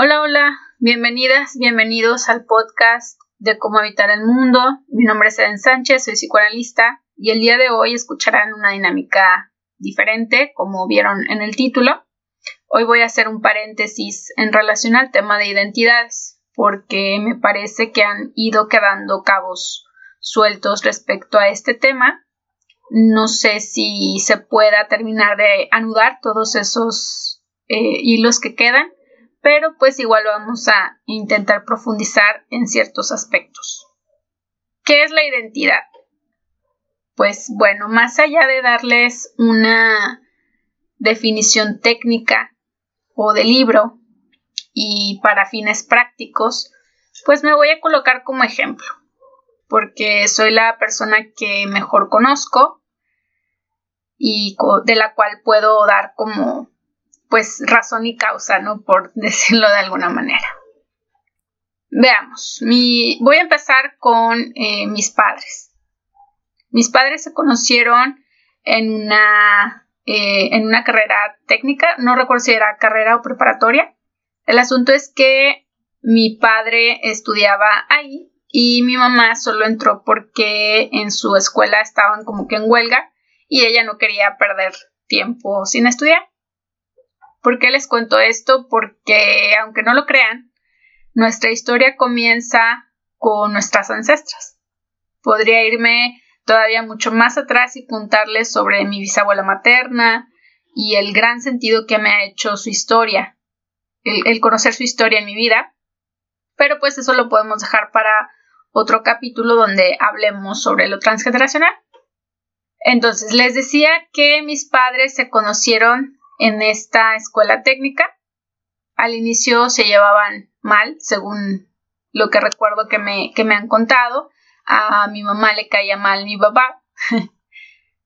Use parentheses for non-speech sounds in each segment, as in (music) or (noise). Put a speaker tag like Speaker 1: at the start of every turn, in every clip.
Speaker 1: Hola, hola, bienvenidas, bienvenidos al podcast de cómo habitar el mundo. Mi nombre es Eden Sánchez, soy psicoanalista y el día de hoy escucharán una dinámica diferente, como vieron en el título. Hoy voy a hacer un paréntesis en relación al tema de identidades, porque me parece que han ido quedando cabos sueltos respecto a este tema. No sé si se pueda terminar de anudar todos esos eh, hilos que quedan pero pues igual vamos a intentar profundizar en ciertos aspectos. ¿Qué es la identidad? Pues bueno, más allá de darles una definición técnica o de libro y para fines prácticos, pues me voy a colocar como ejemplo, porque soy la persona que mejor conozco y de la cual puedo dar como pues razón y causa, ¿no? Por (laughs) decirlo de alguna manera. Veamos, voy a empezar con eh, mis padres. Mis padres se conocieron en una, eh, en una carrera técnica, no recuerdo si era carrera o preparatoria. El asunto es que mi padre estudiaba ahí y mi mamá solo entró porque en su escuela estaban como que en huelga y ella no quería perder tiempo sin estudiar. ¿Por qué les cuento esto? Porque, aunque no lo crean, nuestra historia comienza con nuestras ancestras. Podría irme todavía mucho más atrás y contarles sobre mi bisabuela materna y el gran sentido que me ha hecho su historia, el, conocer su historia en mi vida. Pero pues eso lo podemos dejar para otro capítulo donde hablemos sobre lo transgeneracional. Entonces, les decía que mis padres se conocieron en esta escuela técnica. Al inicio se llevaban mal, según lo que recuerdo que me, que me han contado. A mi mamá le caía mal mi papá. (laughs)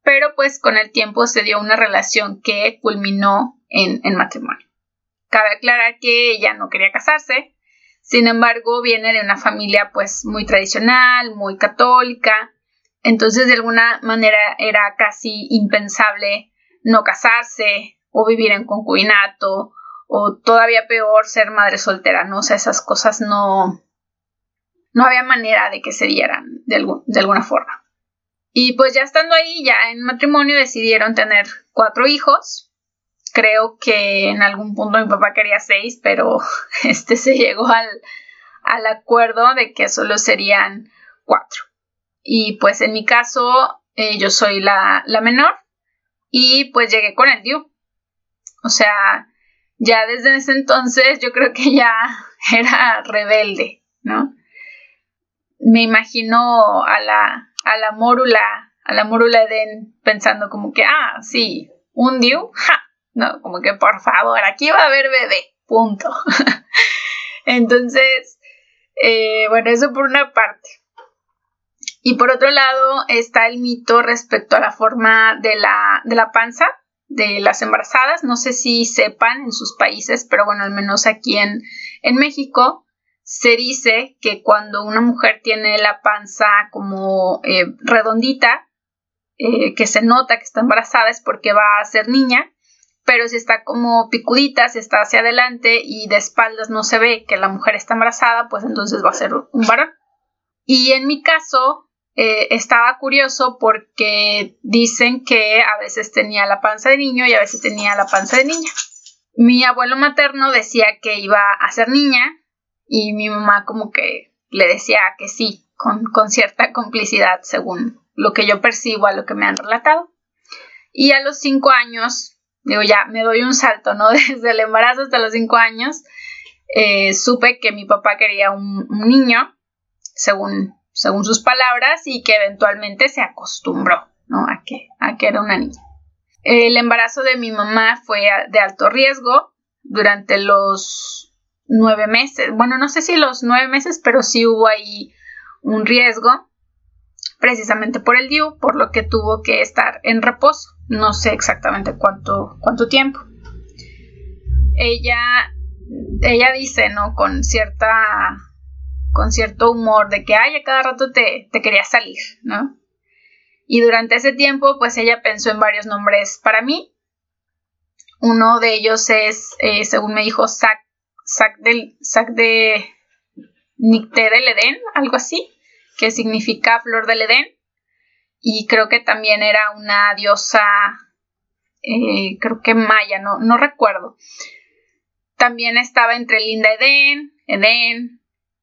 Speaker 1: Pero pues con el tiempo se dio una relación que culminó en, en matrimonio. Cabe aclarar que ella no quería casarse, sin embargo viene de una familia pues muy tradicional, muy católica, entonces de alguna manera era casi impensable no casarse o vivir en concubinato o todavía peor ser madre soltera, ¿no? O sea, esas cosas no, no había manera de que se dieran de, de alguna forma. Y pues ya estando ahí, ya en matrimonio, decidieron tener cuatro hijos. Creo que en algún punto mi papá quería seis, pero (laughs) este se llegó al, al acuerdo de que solo serían cuatro. Y pues en mi caso, eh, yo soy la, la menor y pues llegué con el Diu. O sea, ya desde ese entonces yo creo que ya (laughs) era rebelde, ¿no? Me imagino a la, a la mórula, a la mórula Eden pensando como que, ah, sí, un Diu, ja, no, como que por favor, aquí va a haber bebé, punto. (laughs) Entonces, eh, bueno, eso por una parte. Y por otro lado está el mito respecto a la forma de la, de la panza, de las embarazadas. No sé si sepan en sus países, pero bueno, al menos aquí en, en México se dice que cuando una mujer tiene la panza como eh, redondita, eh, que se nota que está embarazada es porque va a ser niña, pero si está como picudita, si está hacia adelante y de espaldas no se ve que la mujer está embarazada, pues entonces va a ser un varón. Y en mi caso, eh, estaba curioso porque dicen que a veces tenía la panza de niño y a veces tenía la panza de niña. Mi abuelo materno decía que iba a ser niña y mi mamá como que le decía que sí, con, con cierta complicidad según lo que yo percibo a lo que me han relatado. Y a los cinco años, digo ya, me doy un salto, ¿no? (laughs) Desde el embarazo hasta los cinco años, eh, supe que mi papá quería un, un niño, según según sus palabras, y que eventualmente se acostumbró, ¿no? A que, a que era una niña. El embarazo de mi mamá fue de alto riesgo durante los nueve meses. Bueno, no sé si los nueve meses, pero sí hubo ahí un riesgo, precisamente por el DIU, por lo que tuvo que estar en reposo. No sé exactamente cuánto, cuánto tiempo. Ella, ella dice, ¿no? Con cierta con cierto humor de que, ay, a cada rato te, te quería salir, ¿no? Y durante ese tiempo, pues ella pensó en varios nombres para mí. Uno de ellos es, eh, según me dijo, sac, del, sac de Nicté del Edén, algo así, que significa flor del Edén. Y creo que también era una diosa, eh, creo que maya, no, no recuerdo. También estaba entre Linda Edén, Edén,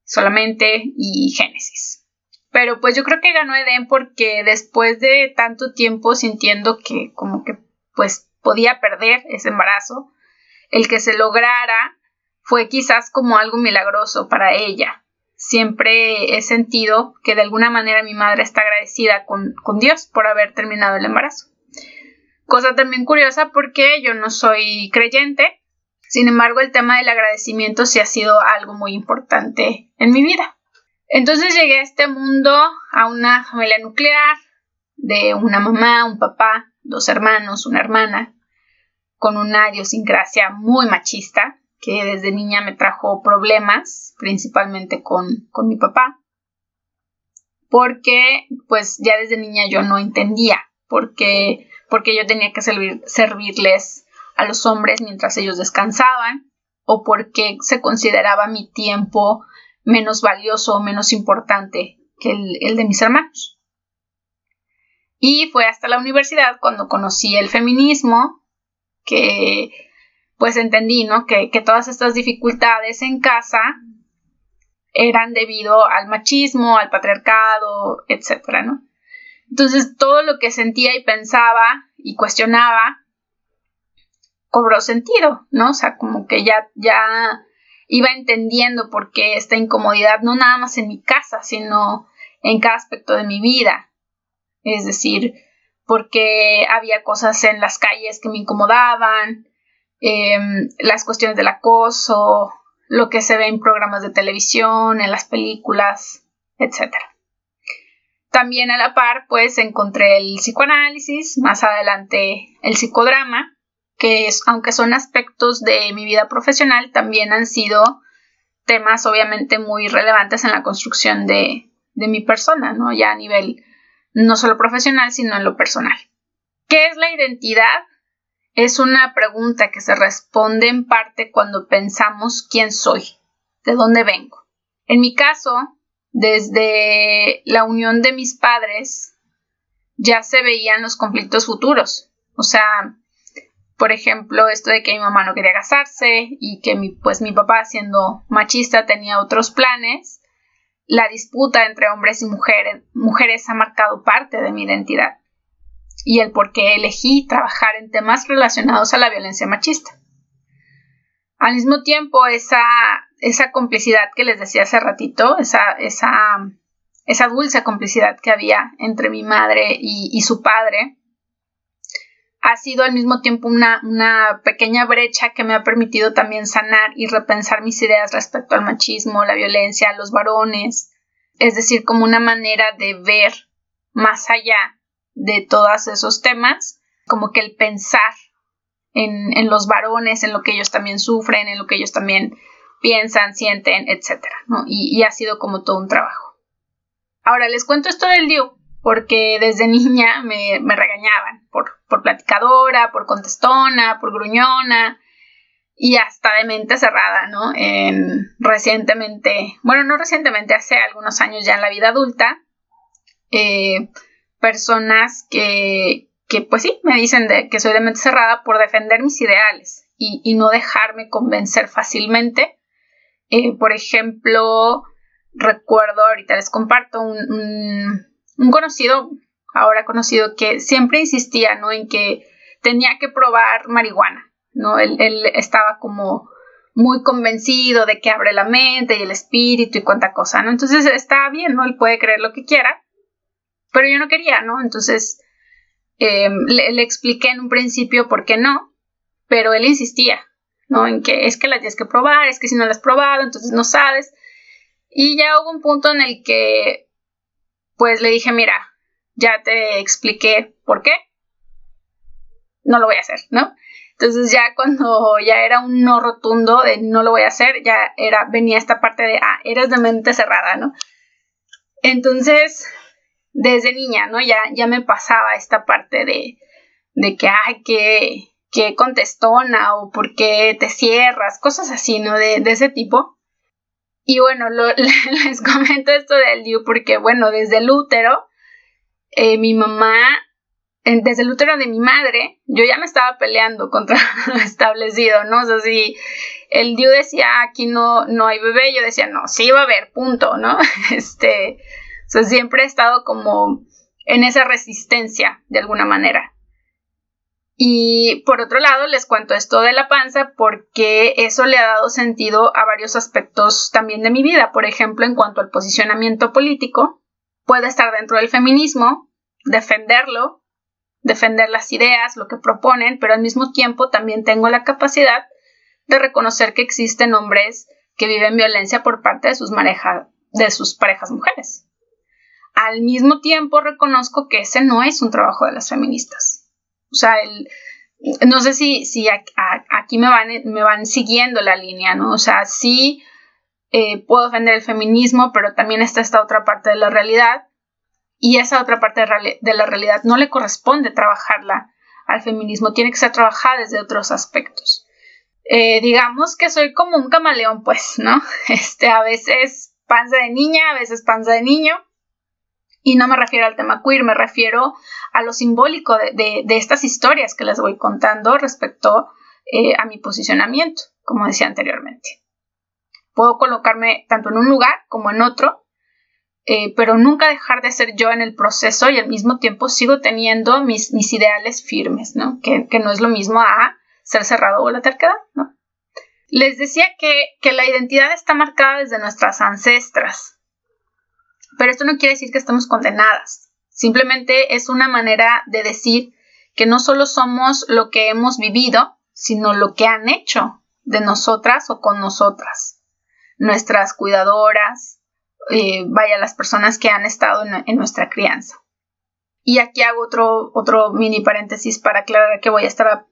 Speaker 1: solamente y Génesis. Pero pues yo creo que ganó Edén porque después de tanto tiempo sintiendo que como que pues podía perder ese embarazo, el que se lograra fue quizás como algo milagroso para ella. Siempre he sentido que de alguna manera mi madre está agradecida con, con Dios por haber terminado el embarazo. Cosa también curiosa porque yo no soy creyente, sin embargo el tema del agradecimiento sí ha sido algo muy importante en mi vida. Entonces llegué a este mundo, a una familia nuclear, de una mamá, un papá, dos hermanos, una hermana, con una idiosincrasia muy machista, que desde niña me trajo problemas, principalmente con, con mi papá, porque pues ya desde niña yo no entendía porque, porque yo tenía que servirles a los hombres mientras ellos descansaban, o porque se consideraba mi tiempo menos valioso o menos importante que el, el de mis hermanos. Y fue hasta la universidad cuando conocí el feminismo que pues entendí, ¿no? Que, que todas estas dificultades en casa eran debido al machismo, al patriarcado, etcétera, ¿no? Entonces todo lo que sentía y pensaba y cuestionaba cobró sentido, ¿no? O sea, como que ya, ya iba entendiendo por qué esta incomodidad, no nada más en mi casa, sino en cada aspecto de mi vida. Es decir, porque había cosas en las calles que me incomodaban, em, las cuestiones del acoso, lo que se ve en programas de televisión, en las películas, etc. También a la par, pues encontré el psicoanálisis, más adelante el psicodrama, que es, aunque son aspectos de mi vida profesional, también han sido temas obviamente muy relevantes en la construcción de, de mi persona, ¿no? Ya a nivel no solo profesional, sino en lo personal. ¿Qué es la identidad? Es una pregunta que se responde en parte cuando pensamos quién soy, de dónde vengo. En mi caso, desde la unión de mis padres, ya se veían los conflictos futuros. O sea, por ejemplo, esto de que mi mamá no quería casarse y que mi, pues mi papá, siendo machista, tenía otros planes la disputa entre hombres y mujeres, mujeres ha marcado parte de mi identidad y el por qué elegí trabajar en temas relacionados a la violencia machista. Al mismo tiempo, esa, esa complicidad que les decía hace ratito, esa, esa, esa dulce complicidad que había entre mi madre y, y su padre, ha sido al mismo tiempo una, una, pequeña brecha que me ha permitido también sanar y repensar mis ideas respecto al machismo, la violencia, los varones, es decir, como una manera de ver más allá de todos esos temas, como que el pensar en, en los varones, en lo que ellos también sufren, en lo que ellos también piensan, sienten, etc. Y, y ha sido como todo un trabajo. Ahora les cuento esto del DIU porque desde niña me, regañaban por, por platicadora, por contestona, por gruñona y hasta de mente cerrada, ¿no? En, recientemente, bueno, no recientemente, hace algunos años ya en la vida adulta, eh, personas que, que, pues sí, me dicen que soy de mente cerrada por defender mis ideales y, no dejarme convencer fácilmente. Eh, por ejemplo, recuerdo, ahorita les comparto un conocido, ahora conocido, que siempre insistía, ¿no? En que tenía que probar marihuana, ¿no? Él, estaba como muy convencido de que abre la mente y el espíritu y cuánta cosa, ¿no? Entonces está bien, ¿no? Él puede creer lo que quiera, pero yo no quería, ¿no? Entonces em, le, le, expliqué en un principio por qué no, pero él insistía, ¿no? En que es que las tienes que probar, es que si no las has probado, entonces no sabes. Y ya hubo un punto en el que pues le dije, mira, ya te expliqué por qué, no lo voy a hacer, ¿no? Entonces ya cuando ya era un no rotundo de no lo voy a hacer, ya era, venía esta parte de, ah, eres de mente cerrada, ¿no? Entonces, desde niña, ¿no? Ya, ya me pasaba esta parte de, de que, ay, qué, qué contestona o por qué te cierras, cosas así, ¿no? De, ese tipo. Y bueno, (laughs) les comento esto del DIU porque, bueno, desde el útero, eh, mi mamá, desde el útero de mi madre, yo ya me estaba peleando contra (laughs) lo establecido, ¿no? O sea, si el DIU decía, aquí no, no hay bebé, yo decía, no, sí va a haber, punto, ¿no? (laughs) Este, o sea, siempre he estado como en esa resistencia, de alguna manera. Y por otro lado, les cuento esto de la panza porque eso le ha dado sentido a varios aspectos también de mi vida. Por ejemplo, en cuanto al posicionamiento político, puedo estar dentro del feminismo, defenderlo, defender las ideas, lo que proponen, pero al mismo tiempo también tengo la capacidad de reconocer que existen hombres que viven violencia por parte de sus, de sus parejas mujeres. Al mismo tiempo reconozco que ese no es un trabajo de las feministas o sea, el, no sé si, si aquí me van, me van siguiendo la línea, ¿no? O sea, sí eh, puedo defender el feminismo, pero también está esta otra parte de la realidad y esa otra parte de la realidad no le corresponde trabajarla al feminismo, tiene que ser trabajada desde otros aspectos. Eh, digamos que soy como un camaleón, pues, ¿no? (laughs) Este, a veces panza de niña, a veces panza de niño, y no me refiero al tema queer, me refiero a lo simbólico de, estas historias que les voy contando respecto eh, a mi posicionamiento, como decía anteriormente. Puedo colocarme tanto en un lugar como en otro, eh, pero nunca dejar de ser yo en el proceso y al mismo tiempo sigo teniendo mis, ideales firmes, ¿no? Que, no es lo mismo a ser cerrado o la terquedad. Les decía que, que la identidad está marcada desde nuestras ancestras, pero esto no quiere decir que estemos condenadas. Simplemente es una manera de decir que no solo somos lo que hemos vivido, sino lo que han hecho de nosotras o con nosotras. Nuestras cuidadoras, eh, vaya, las personas que han estado en, nuestra crianza. Y aquí hago otro, otro mini paréntesis para aclarar que voy a estar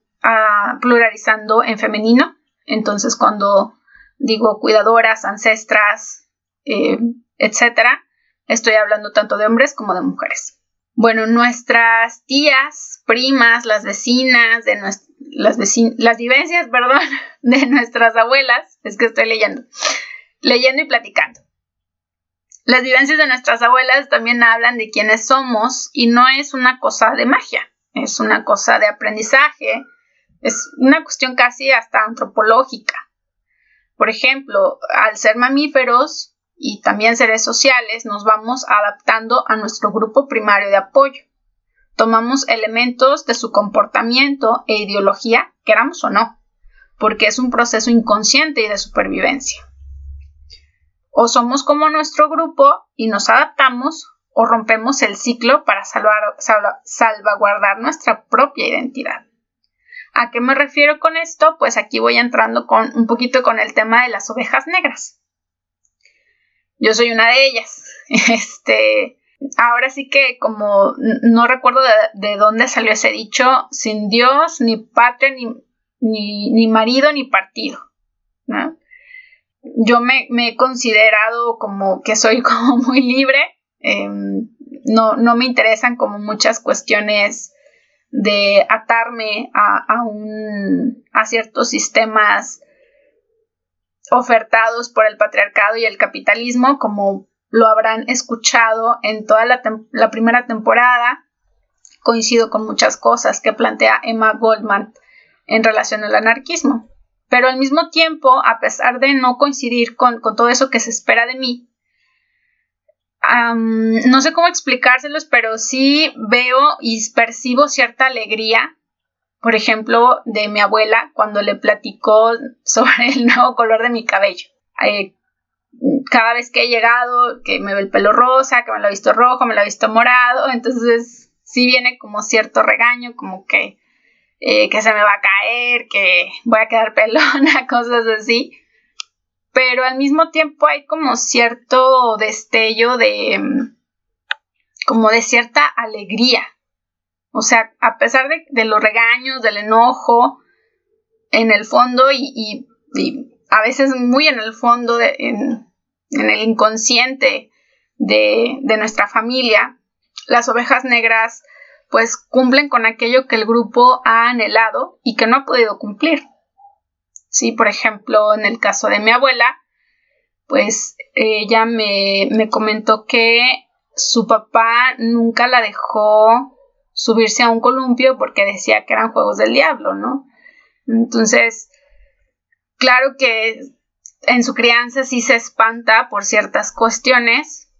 Speaker 1: pluralizando en femenino. Entonces, cuando digo cuidadoras, ancestras, eh, etcétera, Estoy hablando tanto de hombres como de mujeres. Bueno, nuestras tías, primas, las vecinas, de las, las vivencias, (laughs) perdón, de nuestras abuelas, es que estoy leyendo, leyendo y platicando. Las vivencias de nuestras abuelas también hablan de quiénes somos y no es una cosa de magia, es una cosa de aprendizaje, es una cuestión casi hasta antropológica. Por ejemplo, al ser mamíferos, y también seres sociales, nos vamos adaptando a nuestro grupo primario de apoyo. Tomamos elementos de su comportamiento e ideología, queramos o no, porque es un proceso inconsciente y de supervivencia. O somos como nuestro grupo y nos adaptamos, o rompemos el ciclo para salvaguardar nuestra propia identidad. ¿A qué me refiero con esto? Pues aquí voy entrando con un poquito con el tema de las ovejas negras. Yo soy una de ellas. (laughs) Este, ahora sí que como no recuerdo de, dónde salió ese dicho, sin Dios, ni patria, ni, ni, marido, ni partido. Yo me, he considerado como que soy (laughs) como muy libre. Em, no, no, me interesan como muchas cuestiones de atarme a, a, un, a ciertos sistemas ofertados por el patriarcado y el capitalismo, como lo habrán escuchado en toda la, primera temporada. Coincido con muchas cosas que plantea Emma Goldman en relación al anarquismo. Pero al mismo tiempo, a pesar de no coincidir con, todo eso que se espera de mí, no sé cómo explicárselos, pero sí veo y percibo cierta alegría por ejemplo, de mi abuela cuando le platicó (laughs) sobre el nuevo color de mi cabello. Eh, cada vez que he llegado, que me ve el pelo rosa, que me lo he visto rojo, me lo he visto morado, entonces sí viene como cierto regaño, como que, eh, que se me va a caer, que voy a quedar (laughs) pelona, cosas así. Pero al mismo tiempo hay como cierto destello de, como de cierta alegría, o sea, a pesar de, los regaños, del enojo, en el fondo y, a veces muy en el fondo, en, el inconsciente de, nuestra familia, las ovejas negras pues cumplen con aquello que el grupo ha anhelado y que no ha podido cumplir. Sí, por ejemplo, en el caso de mi abuela, pues ella me, me comentó que su papá nunca la dejó subirse a un columpio porque decía que eran juegos del diablo, ¿no? Entonces, claro que en su crianza sí se espanta por ciertas cuestiones,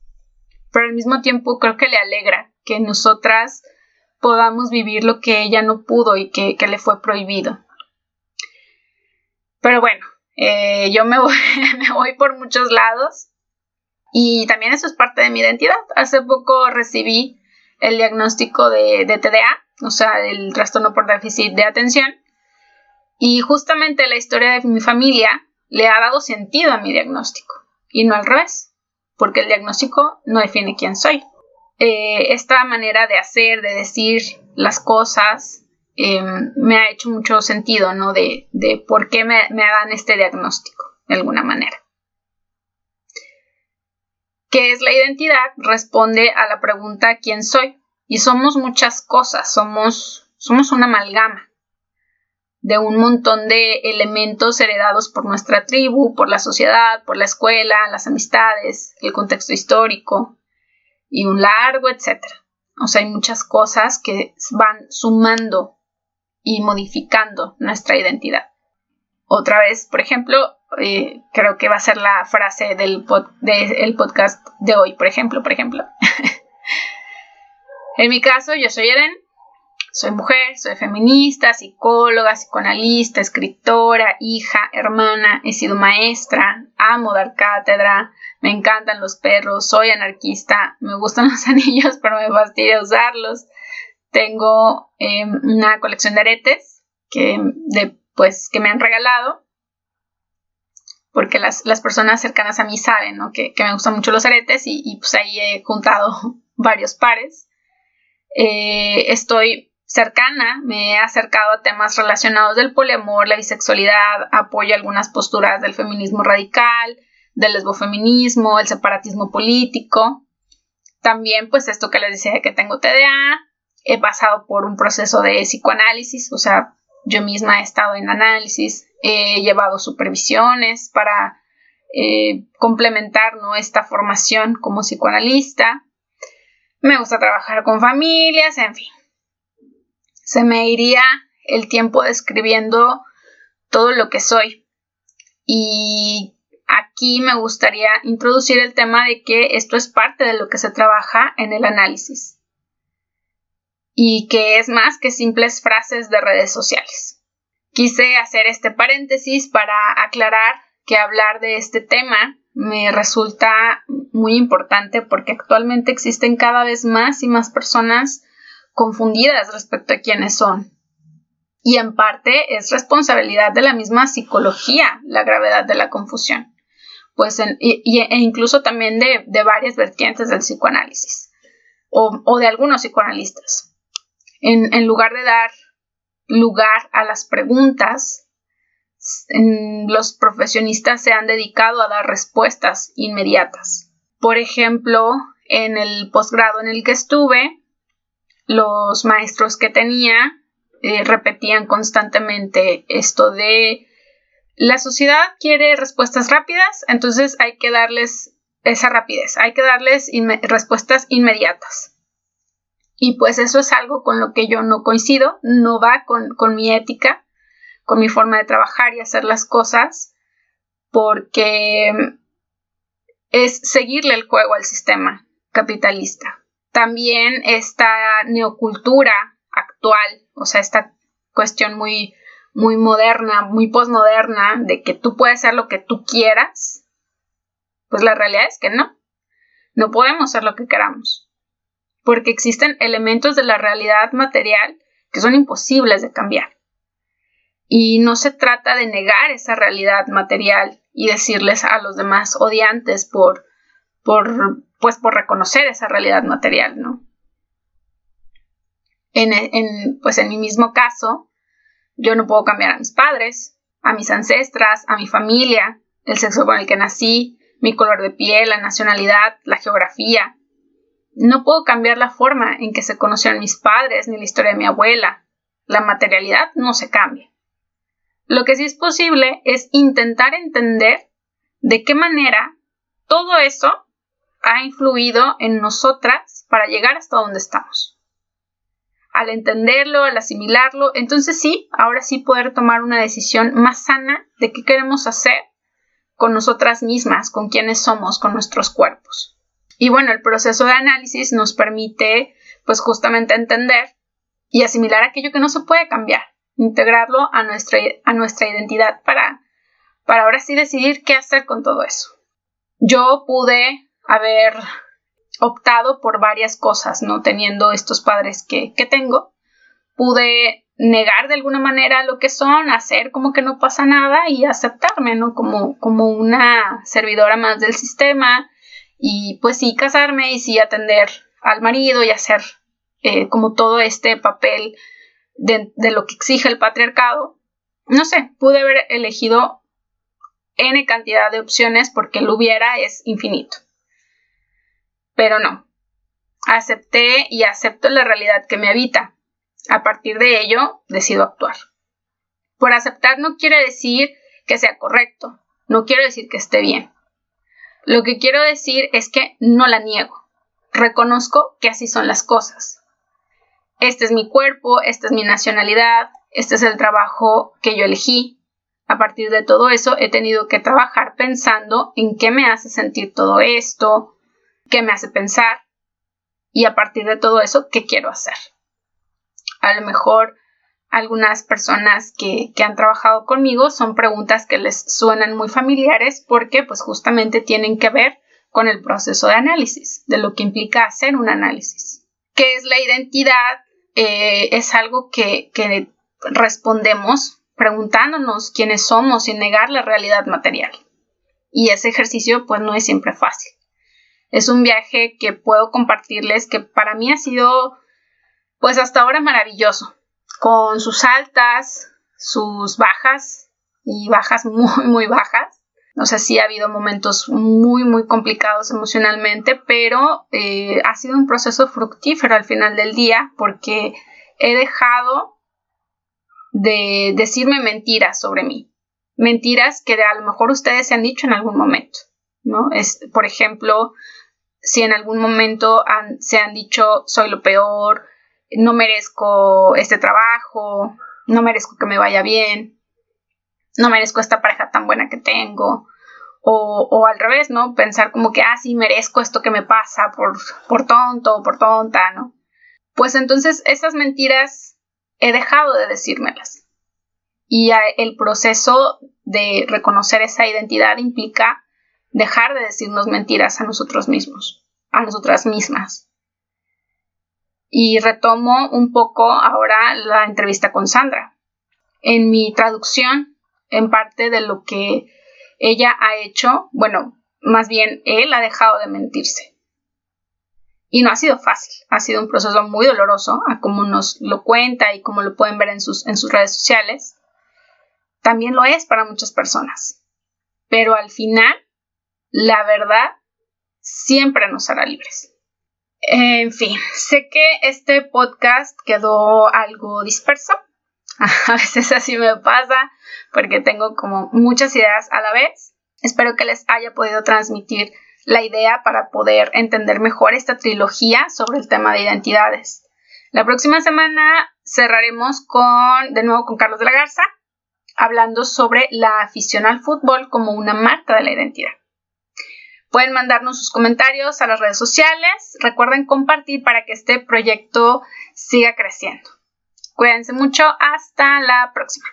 Speaker 1: pero al mismo tiempo creo que le alegra que nosotras podamos vivir lo que ella no pudo y que, le fue prohibido. Pero bueno, eh, yo me voy, (laughs) me voy por muchos lados y también eso es parte de mi identidad. Hace poco recibí el diagnóstico de, TDA, o sea, el trastorno por déficit de atención, y justamente la historia de mi familia le ha dado sentido a mi diagnóstico y no al revés, porque el diagnóstico no define quién soy. Eh, esta manera de hacer, de decir las cosas, em, me ha hecho mucho sentido, ¿no? De, de por qué me, me, dan este diagnóstico, de alguna manera. ¿Qué es la identidad? Responde a la pregunta ¿quién soy? Y somos muchas cosas, somos, somos una amalgama de un montón de elementos heredados por nuestra tribu, por la sociedad, por la escuela, las amistades, el contexto histórico y un largo etcétera. O sea, hay muchas cosas que van sumando y modificando nuestra identidad. Otra vez, por ejemplo, eh, creo que va a ser la frase del, del podcast de hoy, por ejemplo, por ejemplo. (laughs) en mi caso, yo soy Eden, soy mujer, soy feminista, psicóloga, psicoanalista, escritora, hija, hermana, he sido maestra, amo dar cátedra, me encantan los perros, soy anarquista, me gustan (laughs) los anillos, pero me fastidia usarlos. Tengo em, una colección de aretes que, de, pues, que me han regalado porque las, personas cercanas a mí saben que, me gustan mucho los aretes y, pues ahí he juntado (laughs) varios pares. Eh, estoy cercana, me he acercado a temas relacionados del poliamor, la bisexualidad, apoyo algunas posturas del feminismo radical, del lesbofeminismo, el separatismo político. También, pues esto que les decía que tengo TDA, he pasado por un proceso de psicoanálisis, o sea, yo misma he estado en análisis, he llevado supervisiones para eh, complementar ¿no? esta formación como psicoanalista. Me gusta trabajar con familias, en fin se me iría el tiempo describiendo todo lo que soy. Y aquí me gustaría introducir el tema de que esto es parte de lo que se trabaja en el análisis y que es más que simples frases de redes sociales. Quise hacer este paréntesis para aclarar que hablar de este tema me resulta muy importante porque actualmente existen cada vez más y más personas confundidas respecto a quiénes son. Y en parte es responsabilidad de la misma psicología la gravedad de la confusión, pues e incluso también de, varias vertientes del psicoanálisis o, de algunos psicoanalistas. En, lugar de dar lugar a las preguntas, los profesionistas se han dedicado a dar respuestas inmediatas. Por ejemplo, en el posgrado en el que estuve, los maestros que tenía eh, repetían constantemente esto de la sociedad quiere respuestas rápidas, entonces hay que darles esa rapidez, hay que darles respuestas inmediatas. Y pues eso es algo con lo que yo no coincido, no va con, con mi ética, con mi forma de trabajar y hacer las cosas, porque es seguirle el juego al sistema capitalista también esta neocultura actual, o sea, esta cuestión muy, muy moderna, muy posmoderna, de que tú puedes ser lo que tú quieras, pues la realidad es que no. No podemos ser lo que queramos, porque existen elementos de la realidad material que son imposibles de cambiar. Y no se trata de negar esa realidad material y decirles a los demás odiantes por, por pues por reconocer esa realidad material, ¿no? En, pues en mi mismo caso, yo no puedo cambiar a mis padres, a mis ancestras, a mi familia, el sexo con el que nací, mi color de piel, la nacionalidad, la geografía. No puedo cambiar la forma en que se conocieron mis padres ni la historia de mi abuela. La materialidad no se cambia. Lo que sí es posible es intentar entender de qué manera todo eso ha influido en nosotras para llegar hasta donde estamos. Al entenderlo, al asimilarlo, entonces sí, ahora sí poder tomar una decisión más sana de qué queremos hacer con nosotras mismas, con quienes somos, con nuestros cuerpos. Y bueno, el proceso de análisis nos permite pues justamente entender y asimilar aquello que no se puede cambiar, integrarlo a nuestra, a nuestra identidad para, para ahora sí decidir qué hacer con todo eso. Yo pude haber optado por varias cosas, ¿no? Teniendo estos padres que, que tengo, pude negar de alguna manera lo que son, hacer como que no pasa nada y aceptarme, ¿no? Como, como una servidora más del sistema y pues sí casarme y sí atender al marido y hacer eh, como todo este papel de, de lo que exige el patriarcado. No sé, pude haber elegido n cantidad de opciones porque lo hubiera es infinito. Pero no. Acepté y acepto la realidad que me habita a partir de ello, decido actuar. Por aceptar no quiere decir que sea correcto, no quiero decir que esté bien. Lo que quiero decir es que no la niego. Reconozco que así son las cosas. Este es mi cuerpo, esta es mi nacionalidad, este es el trabajo que yo elegí. A partir de todo eso he tenido que trabajar pensando en qué me hace sentir todo esto, qué me hace pensar y a partir de todo eso, qué quiero hacer a lo mejor algunas personas que, han trabajado conmigo son preguntas que les suenan muy familiares porque pues justamente tienen que ver con el proceso de análisis, de lo que implica hacer un análisis. ¿Qué es la identidad? Eh, es algo que, que respondemos preguntándonos quiénes somos sin negar la realidad material. Y ese ejercicio pues no es siempre fácil. Es un viaje que puedo compartirles que para mí ha sido pues hasta ahora maravilloso, con sus altas, sus bajas y bajas (laughs) muy, muy bajas. O sea, sí ha habido momentos muy, muy complicados emocionalmente, pero eh, ha sido un proceso fructífero al final del día porque he dejado de decirme mentiras sobre mí. Mentiras que a lo mejor ustedes se han dicho en algún momento, ¿no? Es, por ejemplo, si en algún momento se han dicho soy lo peor, no merezco este trabajo, no merezco que me vaya bien, no merezco esta pareja tan buena que tengo. O, al revés, ¿no? Pensar como que, ah, sí, merezco esto que me pasa por, por tonto o por tonta, ¿no? Pues entonces esas mentiras he dejado de decírmelas. Y el proceso de reconocer esa identidad implica dejar de decirnos mentiras a nosotros mismos, a nosotras mismas. Y retomo un poco ahora la entrevista con Sandra. En mi traducción, en parte de lo que ella ha hecho, bueno, más bien él ha dejado de mentirse. Y no ha sido fácil, ha sido un proceso muy doloroso, a como nos lo cuenta y como lo pueden ver en sus, en sus redes sociales. También lo es para muchas personas. Pero al final, la verdad siempre nos hará libres. En fin, sé que este podcast quedó algo disperso. (laughs) A veces así me pasa porque tengo como muchas ideas a la vez. Espero que les haya podido transmitir la idea para poder entender mejor esta trilogía sobre el tema de identidades. La próxima semana cerraremos con, de nuevo con Carlos de la Garza, hablando sobre la afición al fútbol como una marca de la identidad. Pueden mandarnos sus comentarios a las redes sociales. Recuerden compartir para que este proyecto siga creciendo. Cuídense mucho. Hasta la próxima.